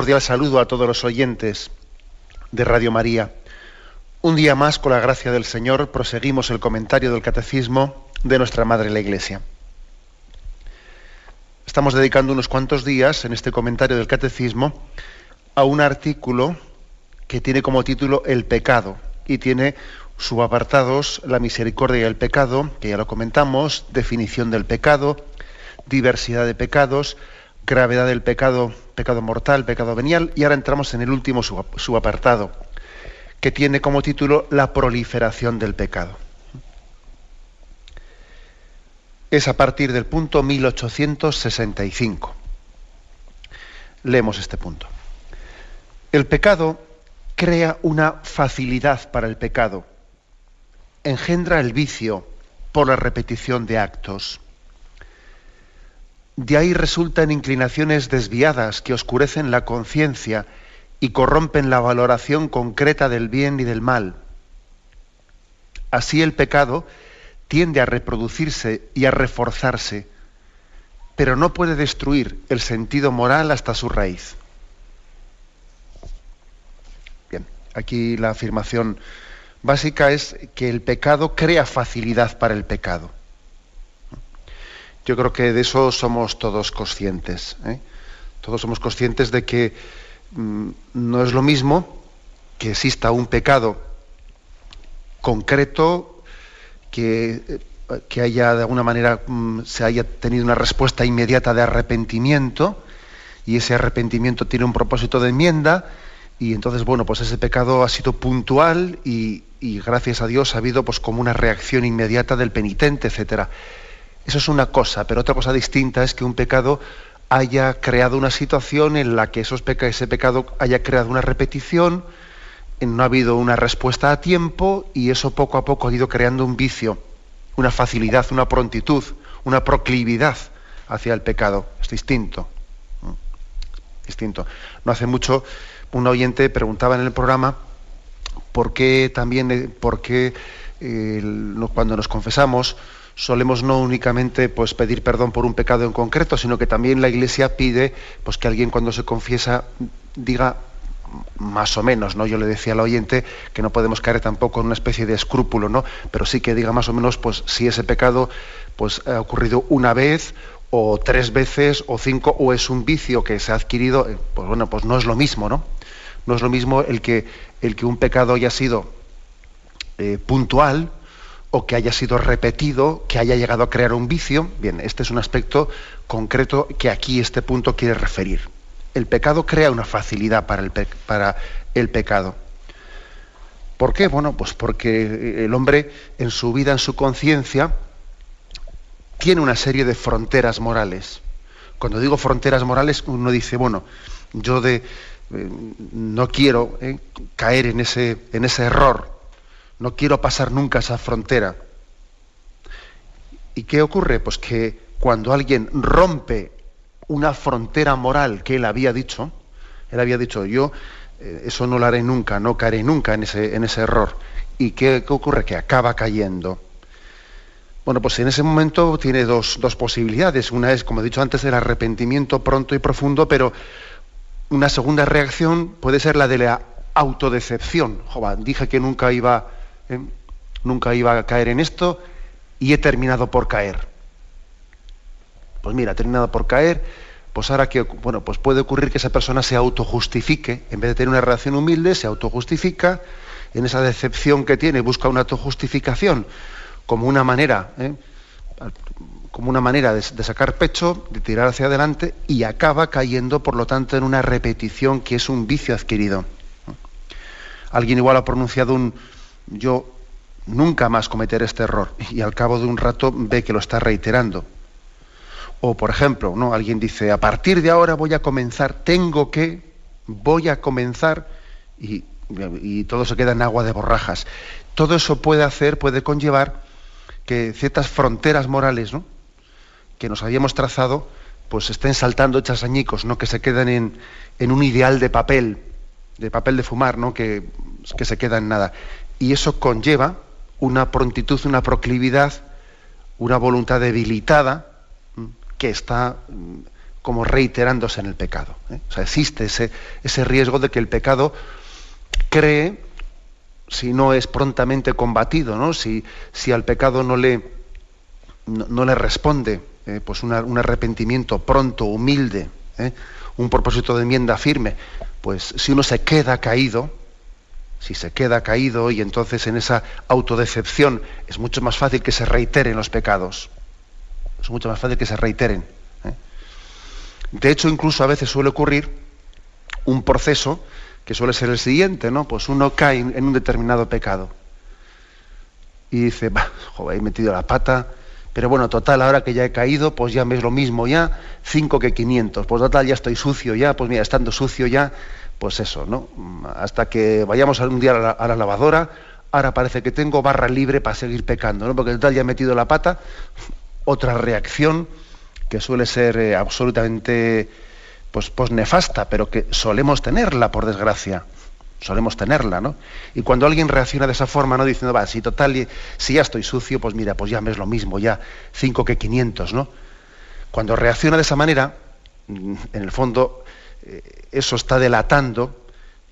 Cordial saludo a todos los oyentes de Radio María. Un día más, con la gracia del Señor, proseguimos el comentario del Catecismo de nuestra Madre la Iglesia. Estamos dedicando unos cuantos días en este comentario del Catecismo a un artículo que tiene como título El pecado y tiene subapartados la misericordia y el pecado, que ya lo comentamos, definición del pecado, diversidad de pecados, gravedad del pecado, pecado mortal, pecado venial, y ahora entramos en el último subapartado, que tiene como título La proliferación del pecado. Es a partir del punto 1865. Leemos este punto. El pecado crea una facilidad para el pecado, engendra el vicio por la repetición de actos de ahí resultan inclinaciones desviadas que oscurecen la conciencia y corrompen la valoración concreta del bien y del mal. Así el pecado tiende a reproducirse y a reforzarse, pero no puede destruir el sentido moral hasta su raíz. Bien, aquí la afirmación básica es que el pecado crea facilidad para el pecado. Yo creo que de eso somos todos conscientes. ¿eh? Todos somos conscientes de que mm, no es lo mismo que exista un pecado concreto que, eh, que haya de alguna manera mm, se haya tenido una respuesta inmediata de arrepentimiento y ese arrepentimiento tiene un propósito de enmienda y entonces bueno pues ese pecado ha sido puntual y, gracias a Dios ha habido pues como una reacción inmediata del penitente etcétera eso es una cosa, pero otra cosa distinta es que un pecado haya creado una situación en la que ese pecado haya creado una repetición, no ha habido una respuesta a tiempo y eso poco a poco ha ido creando un vicio, una facilidad, una prontitud, una proclividad hacia el pecado. Es distinto. Distinto. No hace mucho un oyente preguntaba en el programa por qué también, eh, por qué eh, cuando nos confesamos, solemos no únicamente pues, pedir perdón por un pecado en concreto, sino que también la Iglesia pide pues, que alguien cuando se confiesa diga más o menos, ¿no? Yo le decía al oyente que no podemos caer tampoco en una especie de escrúpulo, ¿no? Pero sí que diga más o menos, pues, si ese pecado pues, ha ocurrido una vez, o tres veces, o cinco, o es un vicio que se ha adquirido, eh, pues bueno, pues no es lo mismo, ¿no? No es lo mismo el que, el que un pecado haya sido eh, puntual, o que haya sido repetido, que haya llegado a crear un vicio. Bien, este es un aspecto concreto que aquí este punto quiere referir. El pecado crea una facilidad para el, pecado. ¿Por qué? Bueno, pues porque el hombre en su vida, en su conciencia, tiene una serie de fronteras morales. Cuando digo fronteras morales, uno dice, bueno, yo de, eh, no quiero eh, caer en ese, en ese error, no quiero pasar nunca esa frontera. ¿Y qué ocurre? Pues que cuando alguien rompe una frontera moral que él había dicho, él había dicho, yo eh, eso no lo haré nunca, no caeré nunca en ese, en ese error. ¿Y qué, ocurre? Que acaba cayendo. Bueno, pues en ese momento tiene dos, dos, posibilidades. Una es, como he dicho antes, el arrepentimiento pronto y profundo, pero una segunda reacción puede ser la de la autodecepción. Joder, dije que nunca iba ¿eh? nunca iba a caer en esto y he terminado por caer. Pues mira, he terminado por caer, pues ahora que, bueno, pues puede ocurrir que esa persona se autojustifique, en vez de tener una relación humilde, se autojustifica, en esa decepción que tiene busca una autojustificación como una manera, ¿eh? como una manera de, sacar pecho, de tirar hacia adelante y acaba cayendo, por lo tanto, en una repetición que es un vicio adquirido. Alguien igual ha pronunciado un yo nunca más cometer este error y al cabo de un rato ve que lo está reiterando. O por ejemplo, ¿no? alguien dice, a partir de ahora voy a comenzar, tengo que, voy a comenzar y, todo se queda en agua de borrajas. Todo eso puede hacer, puede conllevar que ciertas fronteras morales ¿no? que nos habíamos trazado pues estén saltando hechas añicos, ¿no? que se queden en, en un ideal de papel, de papel de fumar, ¿no? que, que se queda en nada. Y eso conlleva una prontitud, una proclividad, una voluntad debilitada que está como reiterándose en el pecado. ¿eh? O sea, existe ese, ese riesgo de que el pecado cree, si no es prontamente combatido, ¿no? Si, si al pecado no le, no le responde eh, pues un arrepentimiento pronto, humilde, eh, un propósito de enmienda firme, pues si uno se queda caído, si se queda caído y entonces en esa autodecepción es mucho más fácil que se reiteren los pecados. Es mucho más fácil que se reiteren. Eh. De hecho, incluso a veces suele ocurrir un proceso que suele ser el siguiente, ¿no? Pues uno cae en un determinado pecado y dice, bah, joder, he metido la pata, pero bueno, total, ahora que ya he caído, pues ya me es lo mismo ya, 5 que 500. Pues total, ya estoy sucio ya, pues mira, estando sucio ya, pues eso, ¿no? Hasta que vayamos un día a la, lavadora, ahora parece que tengo barra libre para seguir pecando, ¿no? Porque total ya he metido la pata. Otra reacción que suele ser eh, absolutamente pues, pues nefasta, pero que solemos tenerla, por desgracia solemos tenerla, ¿no? Y cuando alguien reacciona de esa forma, ¿no? Diciendo, va, si total, si ya estoy sucio, pues mira, pues ya me es lo mismo, ya cinco que 500, ¿no? Cuando reacciona de esa manera, en el fondo, eso está delatando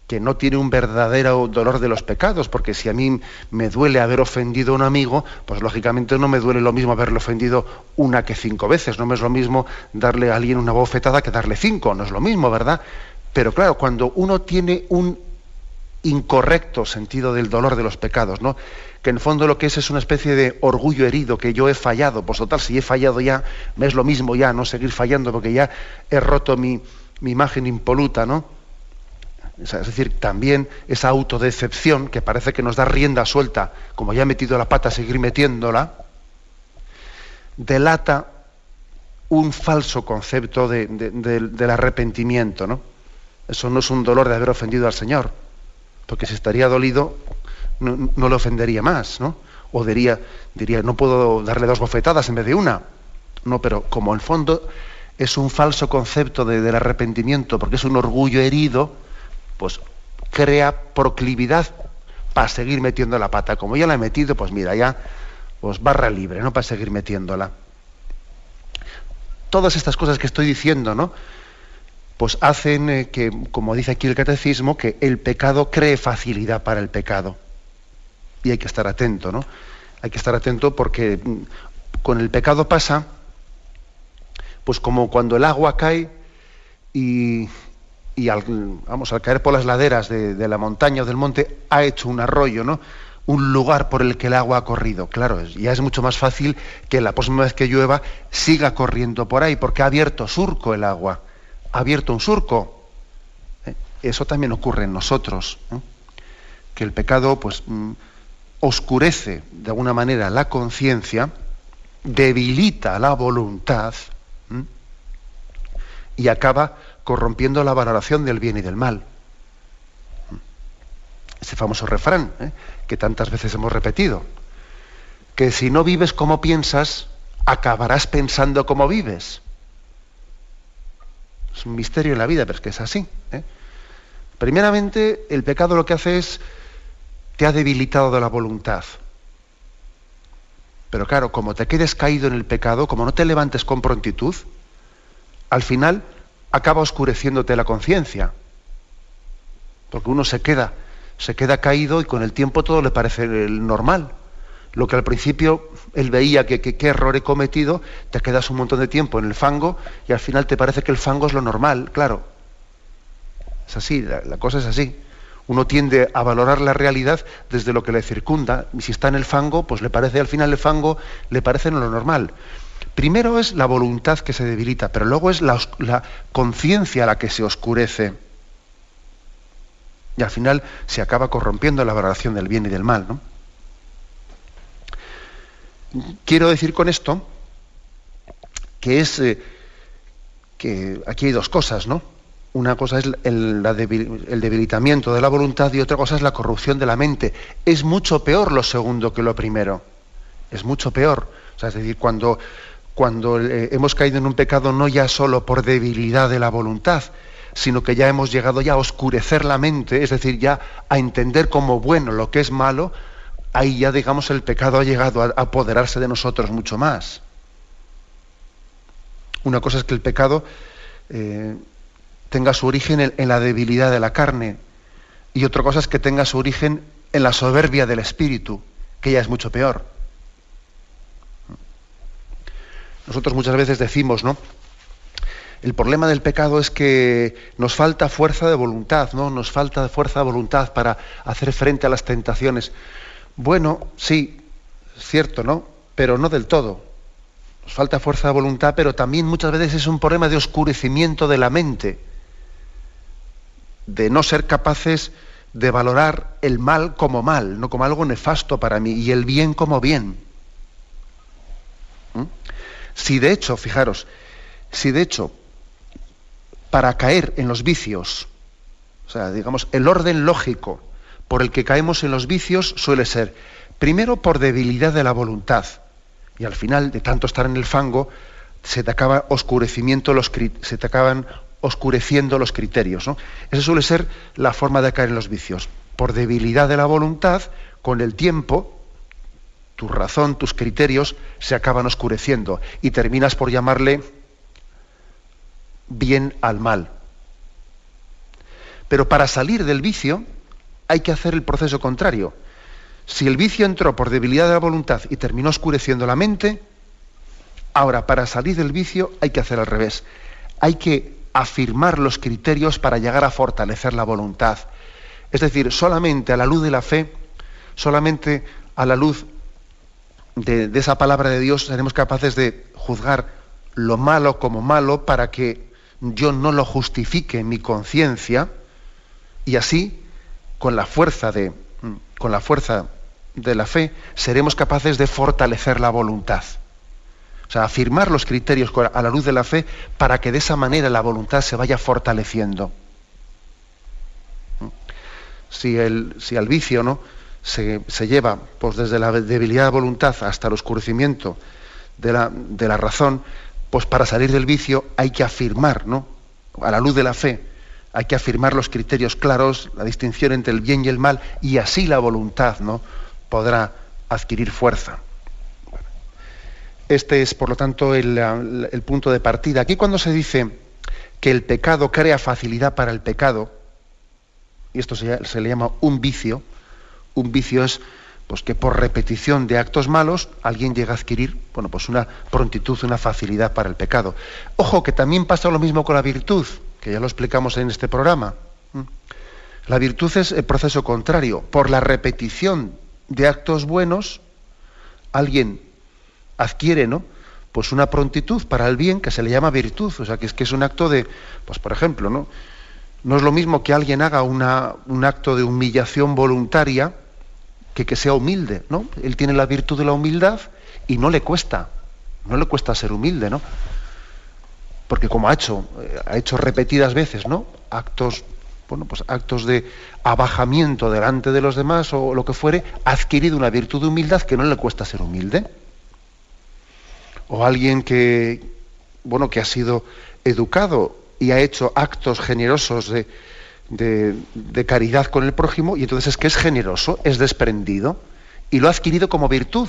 que no tiene un verdadero dolor de los pecados, porque si a mí me duele haber ofendido a un amigo, pues lógicamente no me duele lo mismo haberle ofendido una que cinco veces, no me es lo mismo darle a alguien una bofetada que darle cinco, no es lo mismo, ¿verdad? Pero claro, cuando uno tiene un incorrecto sentido del dolor de los pecados, ¿no? Que en el fondo lo que es es una especie de orgullo herido, que yo he fallado, pues total, si he fallado ya, me es lo mismo ya, no seguir fallando, porque ya he roto mi, imagen impoluta, ¿no? Es decir, también esa autodecepción que parece que nos da rienda suelta, como ya he metido la pata, seguir metiéndola, delata un falso concepto del arrepentimiento, ¿no? Eso no es un dolor de haber ofendido al Señor porque si estaría dolido no, le ofendería más, ¿no? O diría, diría, no puedo darle dos bofetadas en vez de una. No, pero como en fondo es un falso concepto del arrepentimiento, porque es un orgullo herido, pues crea proclividad para seguir metiendo la pata. Como ya la he metido, pues mira, ya, pues barra libre, ¿no? Para seguir metiéndola. Todas estas cosas que estoy diciendo, ¿no? pues hacen eh, que, como dice aquí el catecismo, que el pecado cree facilidad para el pecado. Y hay que estar atento, ¿no? Hay que estar atento porque mm, con el pecado pasa, pues como cuando el agua cae y, al, vamos, al caer por las laderas de, la montaña o del monte ha hecho un arroyo, ¿no? Un lugar por el que el agua ha corrido. Claro, ya es mucho más fácil que la próxima vez que llueva siga corriendo por ahí, porque ha abierto surco el agua abierto un surco. ¿eh? Eso también ocurre en nosotros, ¿eh? que el pecado pues, mm, oscurece de alguna manera la conciencia, debilita la voluntad y acaba corrompiendo la valoración del bien y del mal. Ese famoso refrán ¿eh? que tantas veces hemos repetido, que si no vives como piensas, acabarás pensando como vives. Es un misterio en la vida, pero es que es así. ¿eh? Primeramente, el pecado lo que hace es, te ha debilitado de la voluntad. Pero claro, como te quedes caído en el pecado, como no te levantes con prontitud, al final acaba oscureciéndote la conciencia. Porque uno se queda, se queda caído y con el tiempo todo le parece normal. Lo que al principio él veía que qué error he cometido, te quedas un montón de tiempo en el fango y al final te parece que el fango es lo normal, claro. Es así, la, cosa es así. Uno tiende a valorar la realidad desde lo que le circunda. Y si está en el fango, pues le parece al final el fango, le parece lo normal. Primero es la voluntad que se debilita, pero luego es la, conciencia la que se oscurece. Y al final se acaba corrompiendo la valoración del bien y del mal. ¿no? Quiero decir con esto que es eh, que aquí hay dos cosas, ¿no? Una cosa es el, debilitamiento de la voluntad y otra cosa es la corrupción de la mente. Es mucho peor lo segundo que lo primero. Es mucho peor. Es decir, cuando, cuando eh, hemos caído en un pecado no ya solo por debilidad de la voluntad, sino que ya hemos llegado ya a oscurecer la mente, es decir, ya a entender como bueno lo que es malo, ahí ya, digamos, el pecado ha llegado a apoderarse de nosotros mucho más. Una cosa es que el pecado eh, tenga su origen en, la debilidad de la carne y otra cosa es que tenga su origen en la soberbia del espíritu, que ya es mucho peor. Nosotros muchas veces decimos, ¿no? El problema del pecado es que nos falta fuerza de voluntad, ¿no? Nos falta fuerza de voluntad para hacer frente a las tentaciones. Bueno, sí, cierto, ¿no? Pero no del todo. Nos falta fuerza de voluntad, pero también muchas veces es un problema de oscurecimiento de la mente, de no ser capaces de valorar el mal como mal, no como algo nefasto para mí, y el bien como bien. Si de hecho, fijaros, si de hecho, para caer en los vicios, o sea, digamos, el orden lógico por el que caemos en los vicios suele ser, primero, por debilidad de la voluntad. Y al final, de tanto estar en el fango, se te, acaba oscurecimiento los, se te acaban oscureciendo los criterios. ¿no? Esa suele ser la forma de caer en los vicios. Por debilidad de la voluntad, con el tiempo, tu razón, tus criterios se acaban oscureciendo y terminas por llamarle bien al mal. Pero para salir del vicio, hay que hacer el proceso contrario. Si el vicio entró por debilidad de la voluntad y terminó oscureciendo la mente, ahora para salir del vicio hay que hacer al revés. Hay que afirmar los criterios para llegar a fortalecer la voluntad. Es decir, solamente a la luz de la fe, solamente a la luz de, esa palabra de Dios seremos capaces de juzgar lo malo como malo para que yo no lo justifique en mi conciencia y así con la fuerza de, con la fuerza de la fe, seremos capaces de fortalecer la voluntad. O sea, afirmar los criterios a la luz de la fe para que de esa manera la voluntad se vaya fortaleciendo. Si, el, si al vicio ¿no? Se, lleva pues, desde la debilidad de voluntad hasta el oscurecimiento de la, razón, pues para salir del vicio hay que afirmar, ¿no? a la luz de la fe, hay que afirmar los criterios claros, la distinción entre el bien y el mal, y así la voluntad ¿no? podrá adquirir fuerza. Este es, por lo tanto, el, punto de partida. Aquí cuando se dice que el pecado crea facilidad para el pecado, y esto se le llama un vicio, un vicio es pues que por repetición de actos malos alguien llega a adquirir bueno, pues una prontitud, una facilidad para el pecado. Ojo que también pasa lo mismo con la virtud que ya lo explicamos en este programa. La virtud es el proceso contrario. Por la repetición de actos buenos, alguien adquiere, ¿no? Pues una prontitud para el bien que se le llama virtud. O sea, que es que es un acto de, pues por ejemplo, ¿no? No es lo mismo que alguien haga un acto de humillación voluntaria que que sea humilde, ¿no? Él tiene la virtud de la humildad y no le cuesta, no le cuesta ser humilde, ¿no? porque como ha hecho, eh, ha hecho repetidas veces, ¿no? Actos, bueno, pues actos de abajamiento delante de los demás o lo que fuere, ha adquirido una virtud de humildad que no le cuesta ser humilde. O alguien que, bueno, que ha sido educado y ha hecho actos generosos de, de caridad con el prójimo, y entonces es que es generoso, es desprendido, y lo ha adquirido como virtud.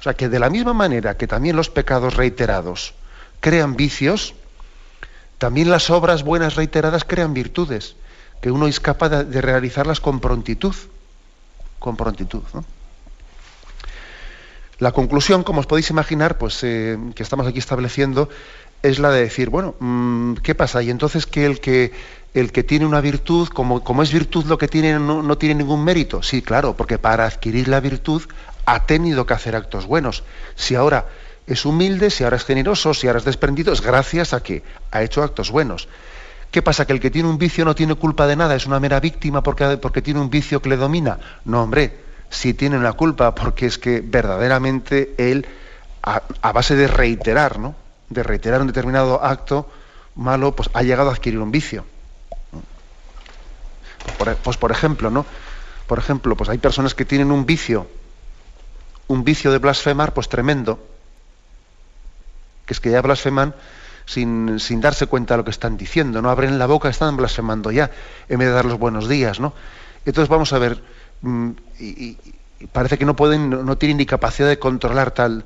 O sea que de la misma manera que también los pecados reiterados, crean vicios, también las obras buenas reiteradas crean virtudes, que uno es capaz de, realizarlas con prontitud. Con prontitud. La conclusión, como os podéis imaginar, pues eh, que estamos aquí estableciendo, es la de decir, bueno, mm, ¿qué pasa? Y entonces que el que el que tiene una virtud, como, como es virtud lo que tiene, no, no, tiene ningún mérito. Sí, claro, porque para adquirir la virtud ha tenido que hacer actos buenos. Si ahora es humilde, si ahora es generoso, si ahora es desprendido, es gracias a que ha hecho actos buenos. ¿Qué pasa? ¿Que el que tiene un vicio no tiene culpa de nada? ¿Es una mera víctima porque, porque tiene un vicio que le domina? No, hombre, sí tiene una culpa porque es que verdaderamente él, a, base de reiterar, ¿no? De reiterar un determinado acto malo, pues ha llegado a adquirir un vicio. pues por ejemplo, ¿no? Por ejemplo, pues hay personas que tienen un vicio, un vicio de blasfemar, pues tremendo, que es que ya blasfeman sin, darse cuenta de lo que están diciendo, no abren la boca, están blasfemando ya, en vez de dar los buenos días, ¿no? Entonces vamos a ver, mm, y, parece que no pueden, no tienen ni capacidad de controlar tal,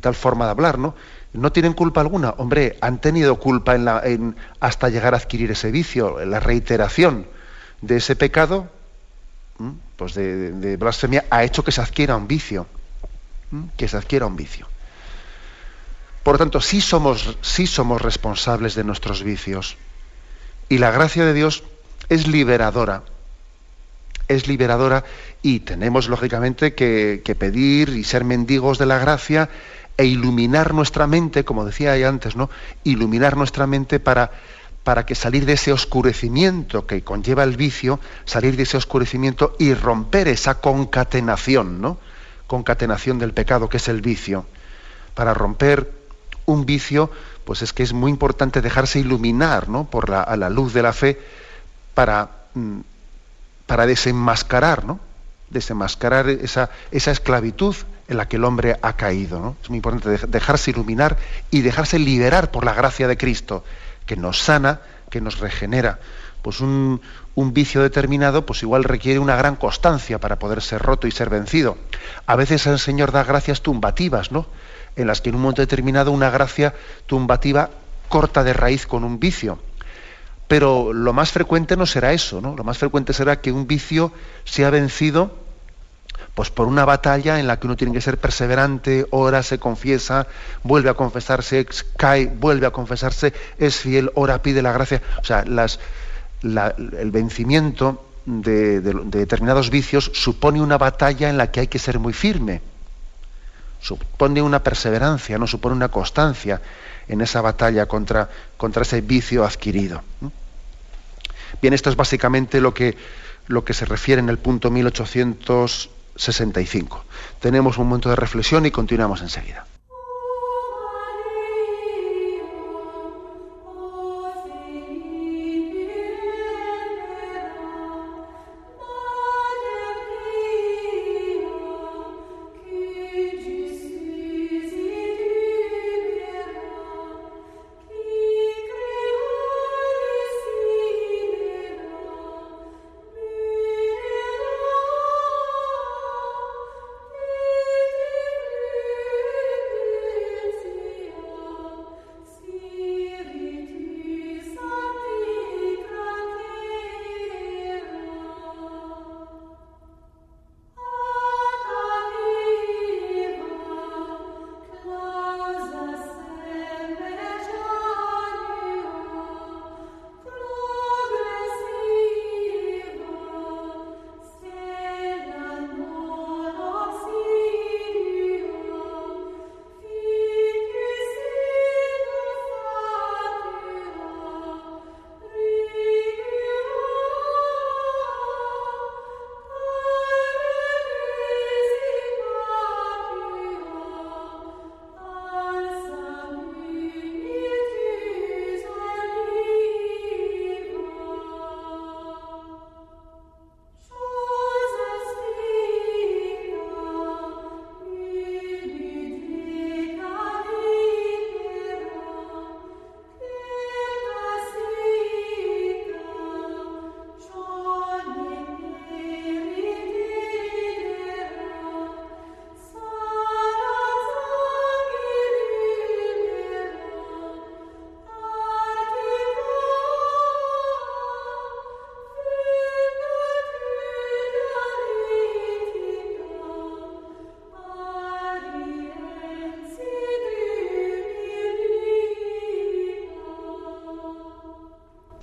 tal forma de hablar, ¿no? No tienen culpa alguna. Hombre, han tenido culpa en hasta llegar a adquirir ese vicio, la reiteración de ese pecado, pues de, blasfemia, ha hecho que se adquiera un vicio, que se adquiera un vicio. Por lo tanto, sí somos, sí somos responsables de nuestros vicios. Y la gracia de Dios es liberadora. Es liberadora y tenemos, lógicamente, que, pedir y ser mendigos de la gracia e iluminar nuestra mente, como decía ahí antes, ¿no? Iluminar nuestra mente para, para que salir de ese oscurecimiento que conlleva el vicio, salir de ese oscurecimiento y romper esa concatenación, ¿no? Concatenación del pecado que es el vicio. Para romper un vicio, pues es que es muy importante dejarse iluminar ¿no? por la, a la luz de la fe para, mm, para desenmascarar, ¿no? desenmascarar esa, esa esclavitud en la que el hombre ha caído. ¿no? Es muy importante dejarse iluminar y dejarse liberar por la gracia de Cristo, que nos sana, que nos regenera. Pues un, un vicio determinado, pues igual requiere una gran constancia para poder ser roto y ser vencido. A veces el Señor da gracias tumbativas, ¿no? en las que en un momento determinado una gracia tumbativa corta de raíz con un vicio. Pero lo más frecuente no será eso, ¿no? Lo más frecuente será que un vicio sea vencido pues por una batalla en la que uno tiene que ser perseverante, ora, se confiesa, vuelve a confesarse, cae, vuelve a confesarse, es fiel, ora, pide la gracia. O sea, las, el vencimiento de determinados vicios supone una batalla en la que hay que ser muy firme supone una perseverancia, no supone una constancia en esa batalla contra, ese vicio adquirido. Bien, esto es básicamente lo que, lo que se refiere en el punto 1865. Tenemos un momento de reflexión y continuamos enseguida.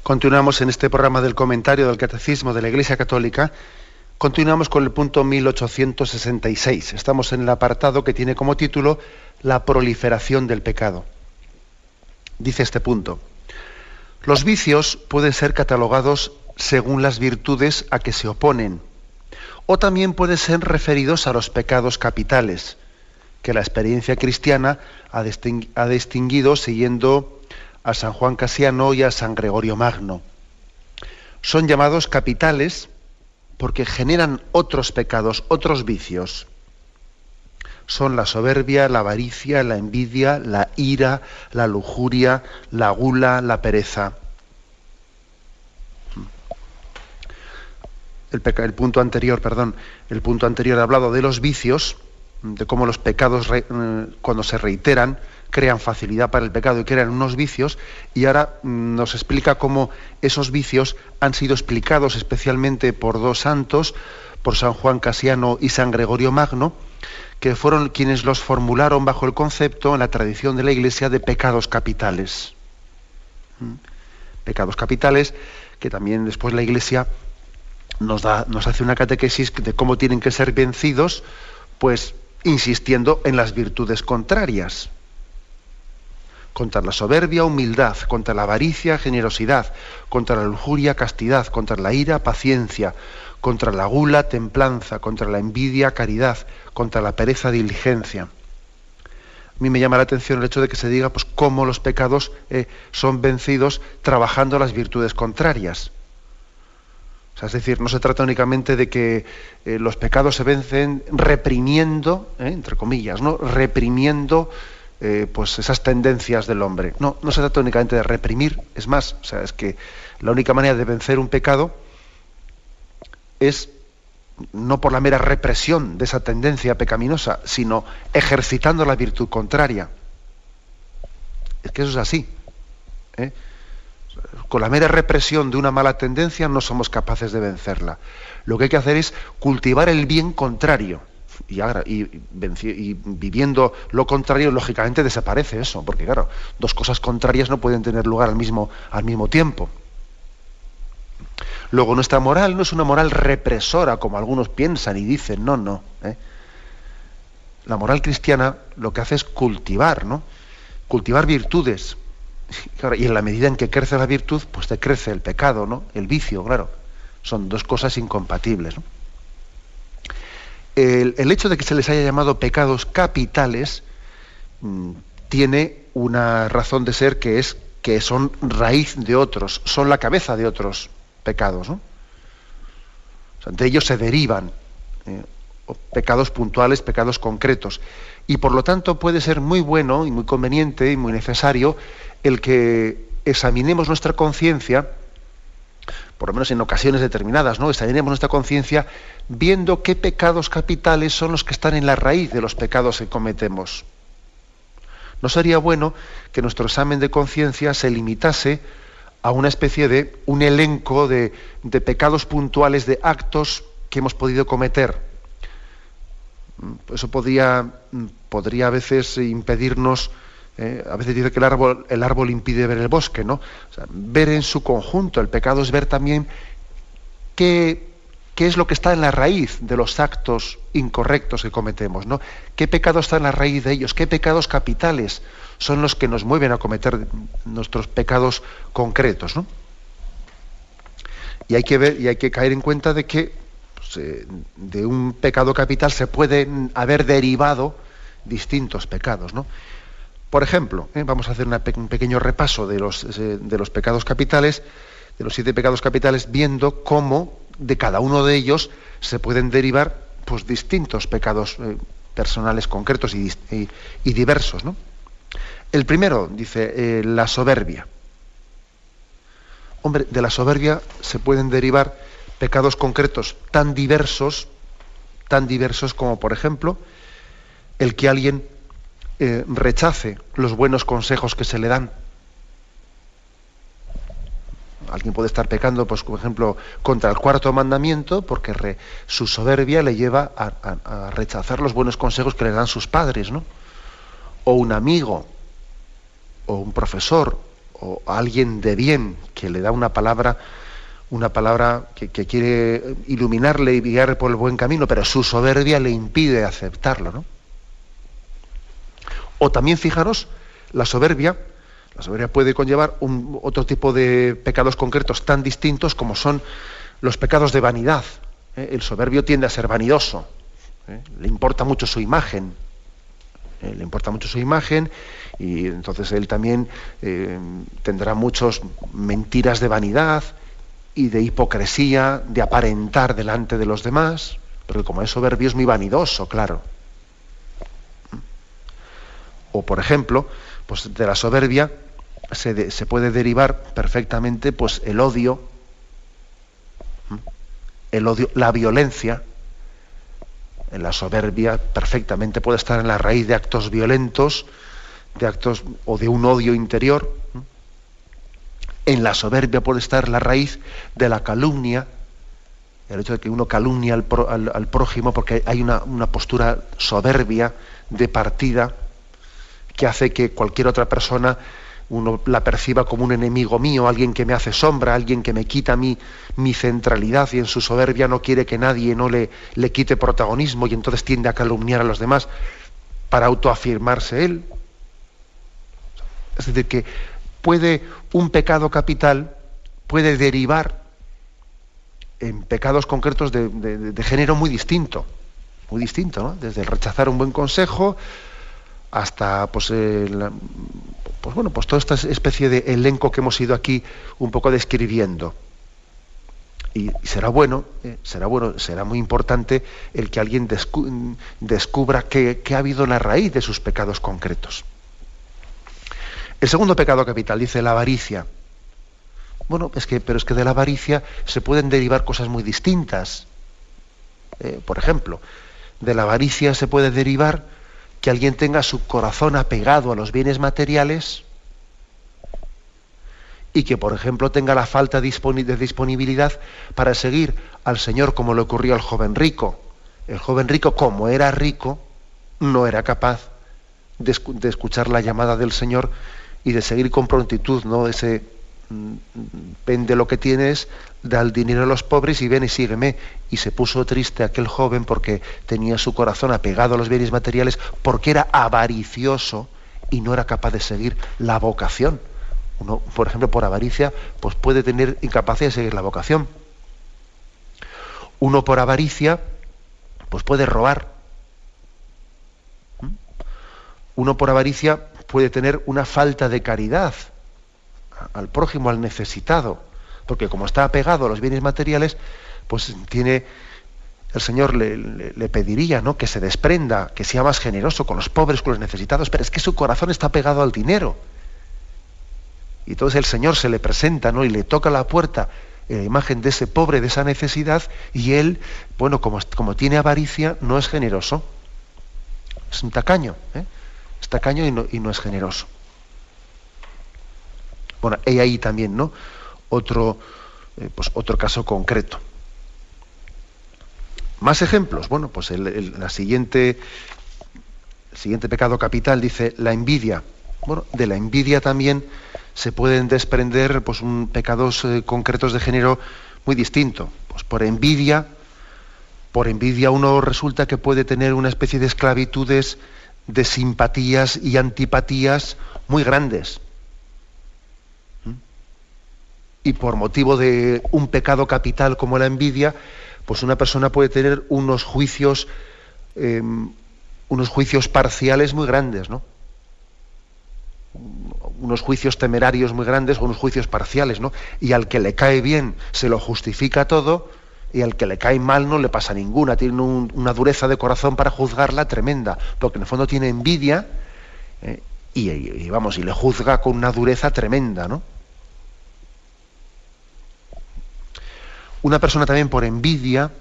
Continuamos en este programa del comentario del Catecismo de la Iglesia Católica. Continuamos con el punto 1866. Estamos en el apartado que tiene como título La proliferación del pecado. Dice este punto. Los vicios pueden ser catalogados según las virtudes a que se oponen, o también pueden ser referidos a los pecados capitales, que la experiencia cristiana ha distinguido siguiendo a San Juan Casiano y a San Gregorio Magno. Son llamados capitales porque generan otros pecados, otros vicios. Son la soberbia, la avaricia, la envidia, la ira, la lujuria, la gula, la pereza. El, punto anterior, perdón, el punto anterior ha hablado de los vicios, de cómo los pecados eh, cuando se reiteran crean facilidad para el pecado y crean unos vicios, y ahora mm, nos explica cómo esos vicios han sido explicados especialmente por dos santos, por San Juan Casiano y San Gregorio Magno, que fueron quienes los formularon bajo el concepto en la tradición de la Iglesia de pecados capitales. ¿Mm? Pecados capitales que también después la Iglesia nos, da, nos hace una catequesis de cómo tienen que ser vencidos, pues insistiendo en las virtudes contrarias. Contra la soberbia, humildad, contra la avaricia, generosidad, contra la lujuria, castidad, contra la ira, paciencia, contra la gula, templanza, contra la envidia, caridad, contra la pereza, diligencia. A mí me llama la atención el hecho de que se diga pues, cómo los pecados eh, son vencidos trabajando las virtudes contrarias es decir, no se trata únicamente de que eh, los pecados se vencen reprimiendo, eh, entre comillas, ¿no? reprimiendo eh, pues esas tendencias del hombre. No, no se trata únicamente de reprimir, es más, o sea, es que la única manera de vencer un pecado es no por la mera represión de esa tendencia pecaminosa, sino ejercitando la virtud contraria. Es que eso es así con la mera represión de una mala tendencia no somos capaces de vencerla. Lo que hay que hacer es cultivar el bien contrario. Y, viviendo lo contrario, lógicamente desaparece eso, porque claro, dos cosas contrarias no pueden tener lugar al mismo, al mismo tiempo. Luego, nuestra moral no es una moral represora, como algunos piensan y dicen, no, no. ¿eh? La moral cristiana lo que hace es cultivar, ¿no? Cultivar virtudes, y en la medida en que crece la virtud, pues te crece el pecado, ¿no? El vicio, claro. Son dos cosas incompatibles. El, hecho de que se les haya llamado pecados capitales mm, tiene una razón de ser que es que son raíz de otros, son la cabeza de otros pecados. de ellos se derivan eh, pecados puntuales, pecados concretos. Y por lo tanto puede ser muy bueno y muy conveniente y muy necesario el que examinemos nuestra conciencia, por lo menos en ocasiones determinadas, ¿no? Examinemos nuestra conciencia viendo qué pecados capitales son los que están en la raíz de los pecados que cometemos. ¿No sería bueno que nuestro examen de conciencia se limitase a una especie de un elenco de, de, pecados puntuales, de actos que hemos podido cometer? Eso podría, podría a veces impedirnos eh, a veces dice que el árbol, el árbol impide ver el bosque, ¿no? ver en su conjunto. El pecado es ver también qué, qué, es lo que está en la raíz de los actos incorrectos que cometemos, ¿no? ¿Qué pecado está en la raíz de ellos? ¿Qué pecados capitales son los que nos mueven a cometer nuestros pecados concretos, ¿no? Y hay que ver y hay que caer en cuenta de que pues, eh, de un pecado capital se pueden haber derivado distintos pecados, ¿no? Por ejemplo, ¿eh? vamos a hacer un pequeño repaso de los, eh, de los pecados capitales, de los siete pecados capitales, viendo cómo de cada uno de ellos se pueden derivar pues, distintos pecados eh, personales concretos y, diversos. El primero, dice, la soberbia. Hombre, de la soberbia se pueden derivar pecados concretos tan diversos, tan diversos como, por ejemplo, el que alguien eh, rechace los buenos consejos que se le dan. Alguien puede estar pecando, pues, por ejemplo, contra el cuarto mandamiento, porque su soberbia le lleva a, rechazar los buenos consejos que le dan sus padres, ¿no? O un amigo, o un profesor, o alguien de bien que le da una palabra, una palabra que, que quiere iluminarle y guiarle por el buen camino, pero su soberbia le impide aceptarlo, ¿no? O también, fijaros, la soberbia La soberbia puede conllevar un, otro tipo de pecados concretos tan distintos como son los pecados de vanidad. ¿eh? El soberbio tiende a ser vanidoso, ¿eh? le importa mucho su imagen, ¿eh? le importa mucho su imagen y entonces él también tendrá muchas mentiras de vanidad y de hipocresía, de aparentar delante de los demás, porque como es soberbio es muy vanidoso, claro. O por ejemplo, pues de la soberbia se, se puede derivar perfectamente pues el odio, el odio, la violencia, en la soberbia perfectamente puede estar en la raíz de actos violentos, de actos o de un odio interior. En la soberbia puede estar la raíz de la calumnia, el hecho de que uno calumnia al, prójimo porque hay una, una, postura soberbia de partida que hace que cualquier otra persona la perciba como un enemigo mío, alguien que me hace sombra, alguien que me quita mi, mi centralidad y en su soberbia no quiere que nadie no le, le quite protagonismo y entonces tiende a calumniar a los demás para autoafirmarse él. Es decir, que puede un pecado capital, puede derivar en pecados concretos de, de género muy distinto, muy distinto, ¿no? Desde el rechazar un buen consejo, hasta pues, pues bueno pues toda esta especie de elenco que hemos ido aquí un poco describiendo. Y, será bueno eh, será bueno será muy importante el que alguien descubra que, ha habido la raíz de sus pecados concretos. El segundo pecado capital dice la avaricia. Bueno es que pero es que de la avaricia se pueden derivar cosas muy distintas. Eh, por ejemplo de la avaricia se puede derivar que alguien tenga su corazón apegado a los bienes materiales y que, por ejemplo, tenga la falta de disponibilidad para seguir al Señor como le ocurrió al joven rico. El joven rico, como era rico, no era capaz de, escuchar la llamada del Señor y de seguir con prontitud ¿no? ese vende lo que tienes, da el dinero a los pobres y ven y sígueme. Y se puso triste aquel joven porque tenía su corazón apegado a los bienes materiales, porque era avaricioso y no era capaz de seguir la vocación. Uno, por ejemplo, por avaricia, pues puede tener incapacidad de seguir la vocación. Uno por avaricia, pues puede robar. ¿Mm? Uno por avaricia puede tener una falta de caridad al prójimo, al necesitado porque como está apegado a los bienes materiales, pues tiene, el Señor le, pediría ¿no? que se desprenda, que sea más generoso con los pobres, con los necesitados, pero es que su corazón está pegado al dinero. Y entonces el Señor se le presenta ¿no? y le toca la puerta en la imagen de ese pobre, de esa necesidad, y él, bueno, como, como tiene avaricia, no es generoso. Es un tacaño, ¿eh? es tacaño y no es generoso. Bueno, hay ahí también, ¿no? otro, eh, pues otro caso concreto. Más ejemplos. Bueno, pues el, la siguiente, siguiente pecado capital dice la envidia. Bueno, de la envidia también se pueden desprender pues, un, pecados eh, concretos de género muy distinto. Pues por envidia, por envidia uno resulta que puede tener una especie de esclavitudes de simpatías y antipatías muy grandes y por motivo de un pecado capital como la envidia, pues una persona puede tener unos juicios, em, unos juicios parciales muy grandes, ¿no? unos juicios temerarios muy grandes o unos juicios parciales, ¿no? Y al que le cae bien se lo justifica todo y al que le cae mal no le pasa ninguna, tiene una dureza de corazón para juzgarla tremenda, porque en el fondo tiene envidia ¿eh? y, y, vamos, y le juzga con una dureza tremenda, ¿no? Una persona también por envidia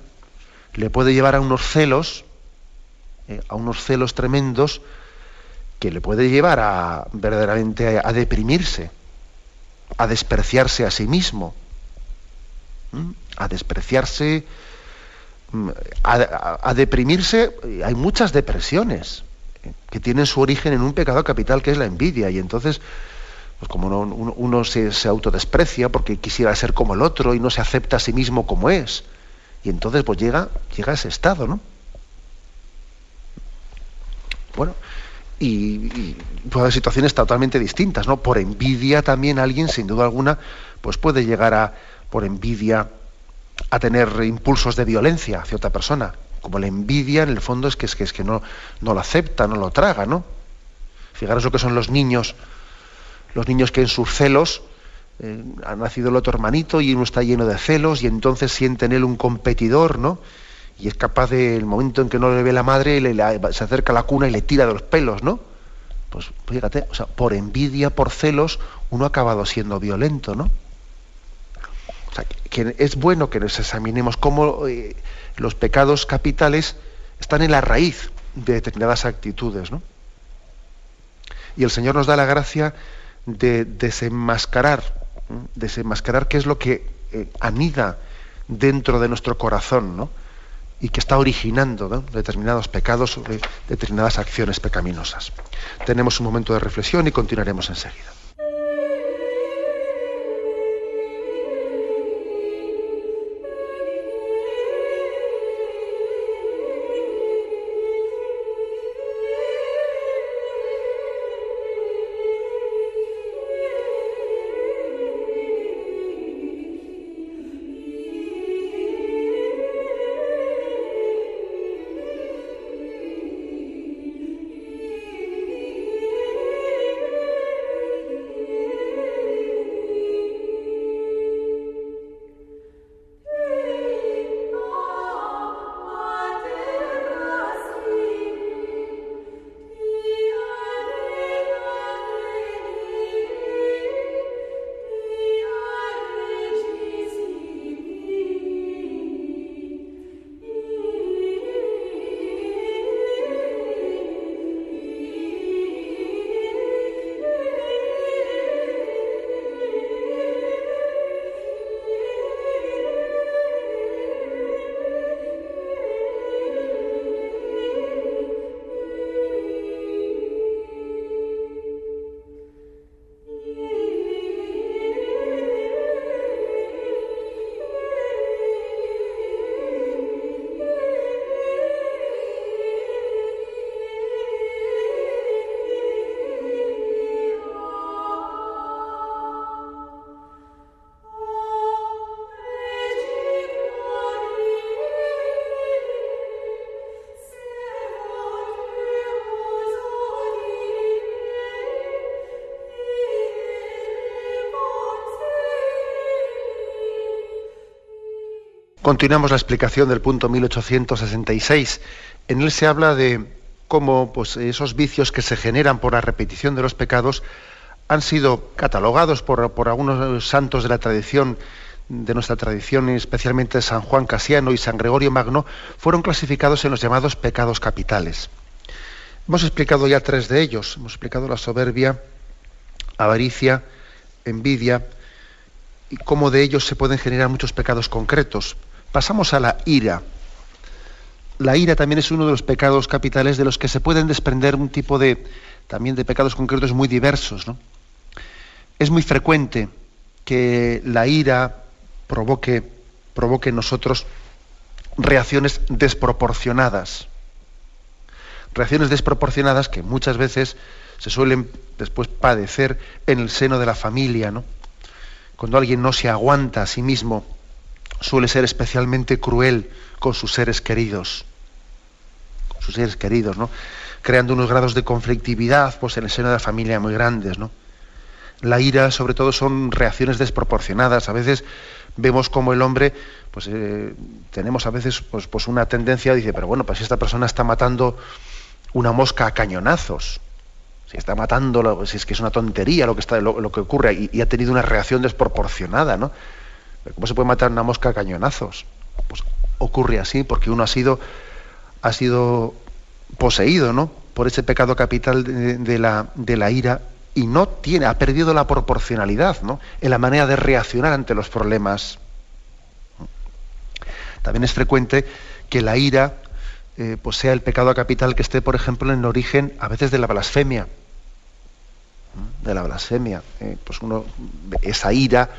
le puede llevar a unos celos, eh, a unos celos tremendos, que le puede llevar a verdaderamente a, deprimirse, a despreciarse a sí mismo, a despreciarse, mm, a, deprimirse. Hay muchas depresiones eh, que tienen su origen en un pecado capital que es la envidia y entonces pues como uno, se, autodesprecia porque quisiera ser como el otro y no se acepta a sí mismo como es. Y entonces pues llega, llega a ese estado, ¿no? Bueno, y, puede haber situaciones totalmente distintas, ¿no? Por envidia también alguien, sin duda alguna, pues puede llegar a, por envidia, a tener impulsos de violencia hacia otra persona. Como la envidia, en el fondo, es que, es que, es que no, no lo acepta, no lo traga, ¿no? Fijaros lo que son los niños, los niños que en sus celos eh, ha nacido el otro hermanito y uno está lleno de celos y entonces siente en él un competidor, ¿no? Y es capaz de, el momento en que no le ve la madre, se acerca a la cuna y le tira de los pelos, ¿no? Pues fíjate, o sea, por envidia, por celos, uno ha acabado siendo violento, ¿no? O sea, que, es bueno que nos examinemos cómo eh, los pecados capitales están en la raíz de determinadas actitudes, ¿no? Y el Señor nos da la gracia de desenmascarar desenmascarar qué es lo que eh, anida dentro de nuestro corazón, ¿no? y que está originando determinados pecados, determinadas acciones pecaminosas. Tenemos un momento de reflexión y continuaremos enseguida. Continuamos la explicación del punto 1866. En él se habla de cómo pues, esos vicios que se generan por la repetición de los pecados han sido catalogados por, por algunos santos de la tradición, de nuestra tradición, especialmente San Juan Casiano y San Gregorio Magno, fueron clasificados en los llamados pecados capitales. Hemos explicado ya tres de ellos. Hemos explicado la soberbia, avaricia, envidia, y cómo de ellos se pueden generar muchos pecados concretos. Pasamos a la ira. La ira también es uno de los pecados capitales de los que se pueden desprender un tipo de también de pecados concretos muy diversos. Es muy frecuente que la ira provoque, provoque en nosotros reacciones desproporcionadas. Reacciones desproporcionadas que muchas veces se suelen después padecer en el seno de la familia, ¿no? Cuando alguien no se aguanta a sí mismo suele ser especialmente cruel con sus seres queridos, con sus seres queridos, ¿no? creando unos grados de conflictividad pues, en el seno de la familia muy grandes. ¿no? La ira, sobre todo, son reacciones desproporcionadas. A veces vemos como el hombre, pues eh, tenemos a veces pues, pues una tendencia decir, pero bueno, pues si esta persona está matando una mosca a cañonazos, si está matando, si es que es una tontería lo que, está, lo, que ocurre y, y, ha tenido una reacción desproporcionada, ¿no? ¿Cómo se puede matar una mosca a cañonazos? Pues ocurre así, porque uno ha sido, ha sido poseído, ¿no? Por ese pecado capital de, la, de la ira y no tiene, ha perdido la proporcionalidad, ¿no? En la manera de reaccionar ante los problemas. También es frecuente que la ira eh, pues sea el pecado capital que esté, por ejemplo, en el origen a veces de la blasfemia. De la blasfemia. Eh, pues uno, esa ira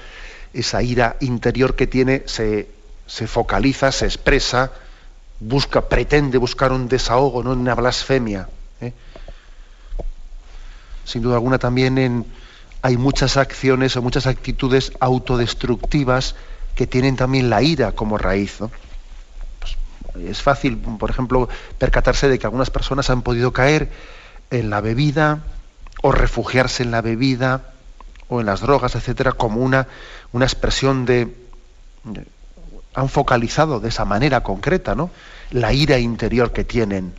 esa ira interior que tiene se, focaliza, se expresa, busca, pretende buscar un desahogo, no una blasfemia. ¿eh? sin duda alguna también en, hay muchas acciones o muchas actitudes autodestructivas que tienen también la ira como raíz. Pues, es fácil, por ejemplo, percatarse de que algunas personas han podido caer en la bebida o refugiarse en la bebida o en las drogas, etcétera, como una, una expresión de, han focalizado de esa manera concreta, ¿no? La ira interior que tienen.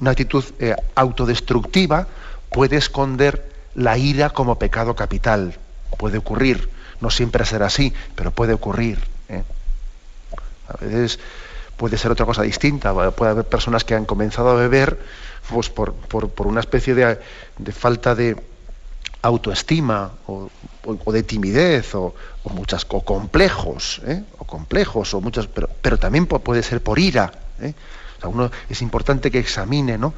Una actitud eh, autodestructiva puede esconder la ira como pecado capital. Puede ocurrir, no siempre será así, pero puede ocurrir. ¿eh? A veces puede ser otra cosa distinta. Puede haber personas que han comenzado a beber pues, por, una especie de, falta de autoestima o, de timidez o, muchas complejos, ¿eh? o complejos o muchas, pero, pero también puede ser por ira. ¿eh? uno es importante que examine, ¿no?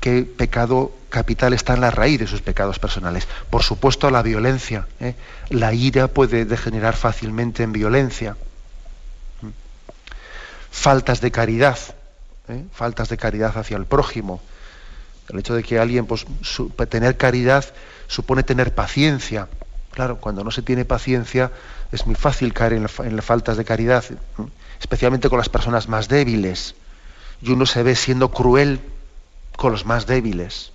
qué pecado capital está en la raíz de sus pecados personales. Por supuesto, la violencia. ¿eh? La ira puede degenerar fácilmente en violencia. Faltas de caridad, faltas de caridad hacia el prójimo. El hecho de que alguien, pues, tener caridad supone tener paciencia. Claro, cuando no se tiene paciencia es muy fácil caer en, las faltas de caridad, especialmente con las personas más débiles. Y uno se ve siendo cruel con los más débiles.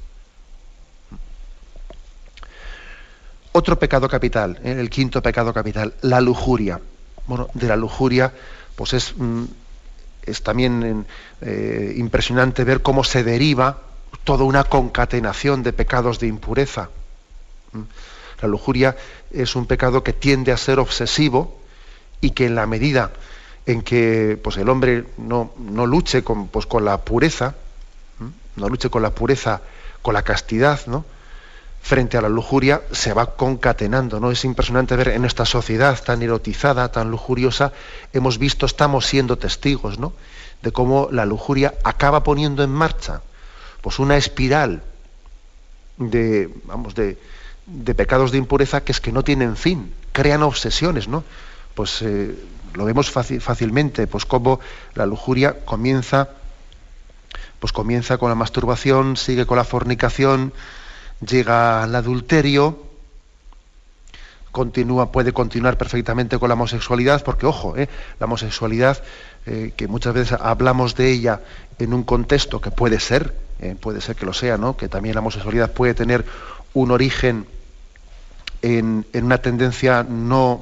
Otro pecado capital, ¿eh? el quinto pecado capital, la lujuria. Bueno, de la lujuria, pues es, mm, es también eh, impresionante ver cómo se deriva toda una concatenación de pecados de impureza. ¿Mm? La lujuria es un pecado que tiende a ser obsesivo y que en la medida en que pues, el hombre no, no luche con, pues, con la pureza, no luche con la pureza, con la castidad, ¿no? frente a la lujuria, se va concatenando. ¿no? Es impresionante ver en esta sociedad tan erotizada, tan lujuriosa, hemos visto, estamos siendo testigos ¿no? de cómo la lujuria acaba poniendo en marcha pues una espiral de, vamos, de, pecados de impureza que es que no tienen fin, crean obsesiones, ¿no? Pues eh, lo vemos fácilmente, pues cómo la lujuria comienza pues comienza con la masturbación, sigue con la fornicación, llega al adulterio, continúa, puede continuar perfectamente con la homosexualidad, porque ojo, eh, la homosexualidad, eh, que muchas veces hablamos de ella en un contexto que puede ser, eh, puede ser que lo sea, ¿no? que también la homosexualidad puede tener un origen en, una tendencia no,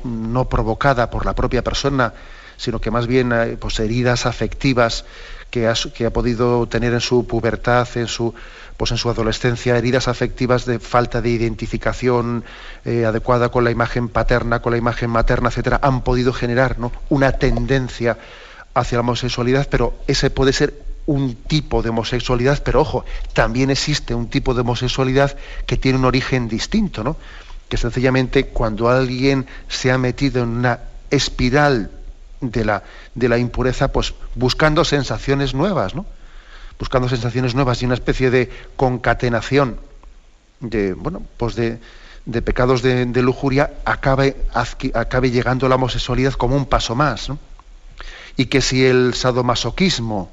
provocada por la propia persona, sino que más bien pues, heridas afectivas que ha, podido tener en su pubertad, en su, pues adolescencia, heridas afectivas de falta de identificación eh, adecuada con la imagen paterna, con la imagen materna, etcétera, han podido generar una tendencia hacia la homosexualidad, pero ese puede ser un tipo de homosexualidad, pero ojo, también existe un tipo de homosexualidad que tiene un origen distinto, ¿no? Que sencillamente cuando alguien se ha metido en una espiral de la, de la impureza, pues buscando sensaciones nuevas, ¿no? Buscando sensaciones nuevas y una especie de concatenación de, bueno, pues de, de pecados de, lujuria acabe, acabe llegando a la homosexualidad como un paso más, ¿no? Y que si el sadomasoquismo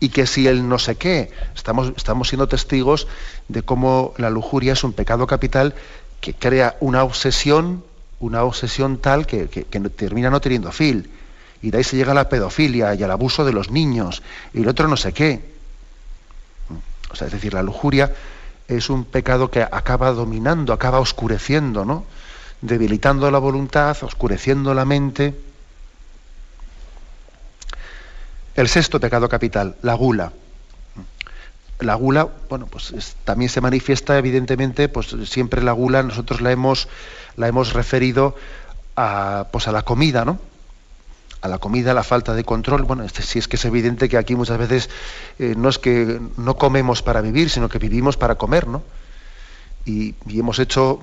y que si el no sé qué, estamos, estamos siendo testigos de cómo la lujuria es un pecado capital que crea una obsesión, una obsesión tal que, que, termina no teniendo fin y de ahí se llega a la pedofilia y al abuso de los niños y el otro no sé qué. O sea, es decir, la lujuria es un pecado que acaba dominando, acaba oscureciendo, ¿no? Debilitando la voluntad, oscureciendo la mente. El sexto pecado capital, la gula. La gula, bueno, pues también se manifiesta evidentemente, pues siempre la gula nosotros la hemos, la hemos referido a, pues a la comida, ¿no? a la comida, la falta de control. Bueno, este, sí es que es evidente que aquí muchas veces eh, no es que no comemos para vivir, sino que vivimos para comer, ¿no? Y, hemos hecho,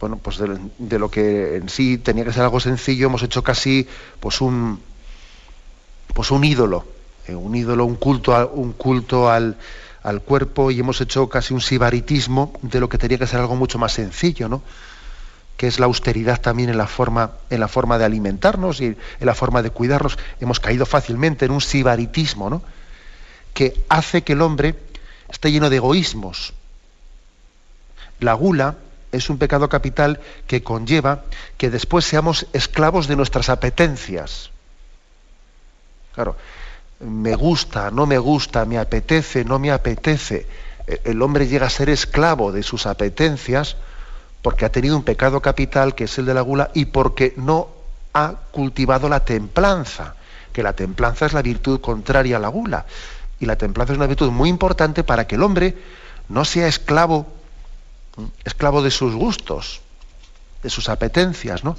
bueno, pues de, lo que en sí tenía que ser algo sencillo, hemos hecho casi pues un, pues un ídolo, eh, un ídolo, un culto, un culto al, al cuerpo y hemos hecho casi un sibaritismo de lo que tenía que ser algo mucho más sencillo, ¿no? que es la austeridad también en la forma, en la forma de alimentarnos y en la forma de cuidarnos. Hemos caído fácilmente en un sibaritismo, ¿no? que hace que el hombre esté lleno de egoísmos. La gula es un pecado capital que conlleva que después seamos esclavos de nuestras apetencias. Claro, me gusta, no me gusta, me apetece, no me apetece. E, el hombre llega a ser esclavo de sus apetencias porque ha tenido un pecado capital que es el de la gula y porque no ha cultivado la templanza, que la templanza es la virtud contraria a la gula. Y la templanza es una virtud muy importante para que el hombre no sea esclavo, esclavo de sus gustos, de sus apetencias, ¿no?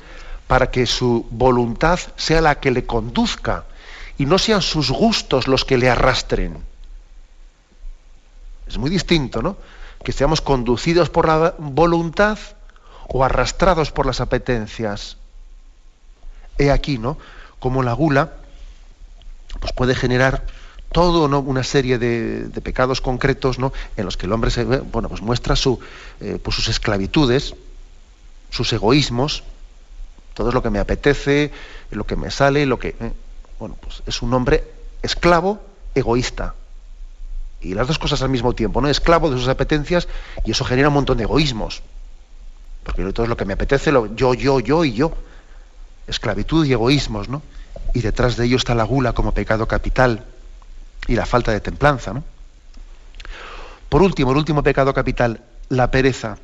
Para que su voluntad sea la que le conduzca y no sean sus gustos los que le arrastren. Es muy distinto, ¿no? Que seamos conducidos por la voluntad o arrastrados por las apetencias. He aquí, ¿no? Como la gula pues puede generar todo una serie de, pecados concretos ¿no? en los que el hombre se, bueno, pues muestra su, eh, pues sus esclavitudes, sus egoísmos, todo es lo que me apetece, lo que me sale, lo que. Eh, bueno, pues es un hombre esclavo, egoísta. Y las dos cosas al mismo tiempo, ¿no? Esclavo de sus apetencias y eso genera un montón de egoísmos. Porque todo es lo que me apetece, lo, yo, yo, yo y yo. Esclavitud y egoísmos, ¿no? Y detrás de ello está la gula como pecado capital y la falta de templanza, ¿no? Por último, el último pecado capital, la pereza.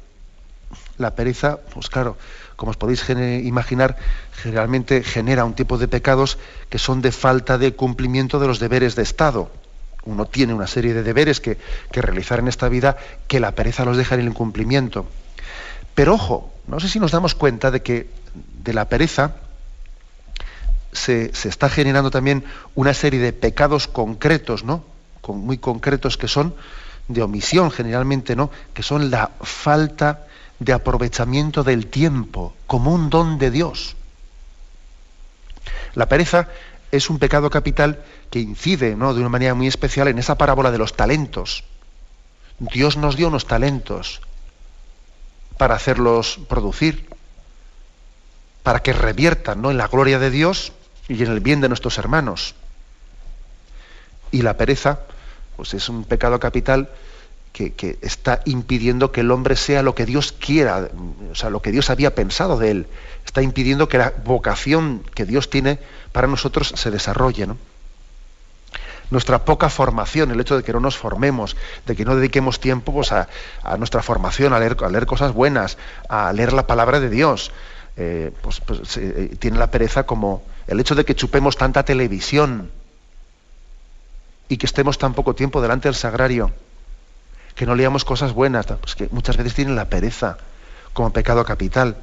La pereza, pues claro, como os podéis imaginar, generalmente genera un tipo de pecados que son de falta de cumplimiento de los deberes de Estado. Uno tiene una serie de deberes que, realizar en esta vida que la pereza los deja en el incumplimiento. Pero ojo, no sé si nos damos cuenta de que de la pereza se, está generando también una serie de pecados concretos, ¿no? muy concretos que son de omisión generalmente, ¿no? Que son la falta de aprovechamiento del tiempo como un don de Dios. La pereza es un pecado capital que incide ¿no? de una manera muy especial en esa parábola de los talentos. Dios nos dio unos talentos para hacerlos producir, para que reviertan ¿no? en la gloria de Dios y en el bien de nuestros hermanos. Y la pereza, pues es un pecado capital que, está impidiendo que el hombre sea lo que Dios quiera, o sea, lo que Dios había pensado de él. Está impidiendo que la vocación que Dios tiene para nosotros se desarrolle. Nuestra poca formación, el hecho de que no nos formemos, de que no dediquemos tiempo pues, a, nuestra formación, a leer, cosas buenas, a leer la palabra de Dios, eh, pues, pues eh, tiene la pereza como el hecho de que chupemos tanta televisión y que estemos tan poco tiempo delante del sagrario que no leamos cosas buenas, pues que muchas veces tienen la pereza como pecado capital.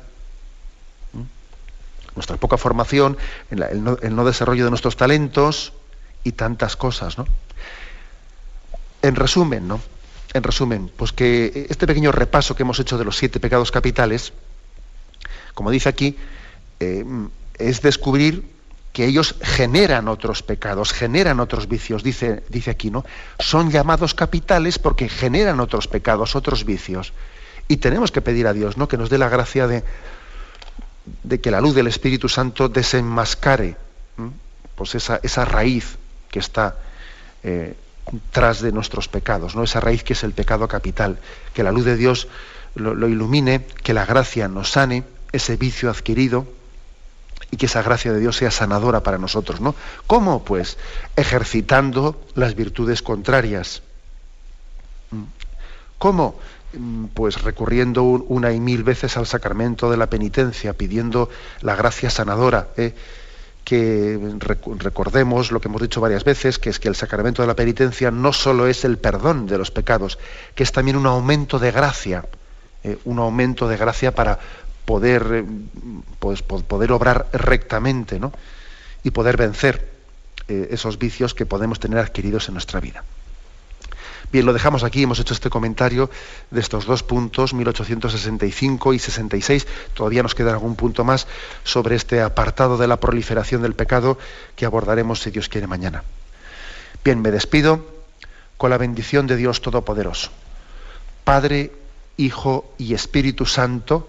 ¿Mm? Nuestra poca formación, el, no, desarrollo de nuestros talentos y tantas cosas, ¿no? En resumen, ¿no? En resumen, pues que este pequeño repaso que hemos hecho de los siete pecados capitales, como dice aquí, eh, es descubrir que ellos generan otros pecados, generan otros vicios, dice, dice aquí, ¿no? Son llamados capitales porque generan otros pecados, otros vicios. Y tenemos que pedir a Dios, ¿no? Que nos dé la gracia de, de que la luz del Espíritu Santo desenmascare pues esa, esa, raíz que está eh, tras de nuestros pecados, ¿no? Esa raíz que es el pecado capital. Que la luz de Dios lo ilumine, que la gracia nos sane ese vicio adquirido y que esa gracia de Dios sea sanadora para nosotros, ¿no? ¿Cómo? Pues ejercitando las virtudes contrarias. Mm. ¿Cómo? Mm, pues recurriendo una y mil veces al sacramento de la penitencia, pidiendo la gracia sanadora. ¿eh? que recordemos lo que hemos dicho varias veces, que es que el sacramento de la penitencia no solo es el perdón de los pecados, que es también un aumento de gracia, ¿eh? un aumento de gracia para, poder, eh, pues, poder obrar rectamente ¿no? y poder vencer eh, esos vicios que podemos tener adquiridos en nuestra vida. Bien, lo dejamos aquí, hemos hecho este comentario de estos dos puntos, 1865 y 66. Todavía nos queda algún punto más sobre este apartado de la proliferación del pecado que abordaremos, si Dios quiere, mañana. Bien, me despido con la bendición de Dios Todopoderoso. Padre, Hijo y Espíritu Santo,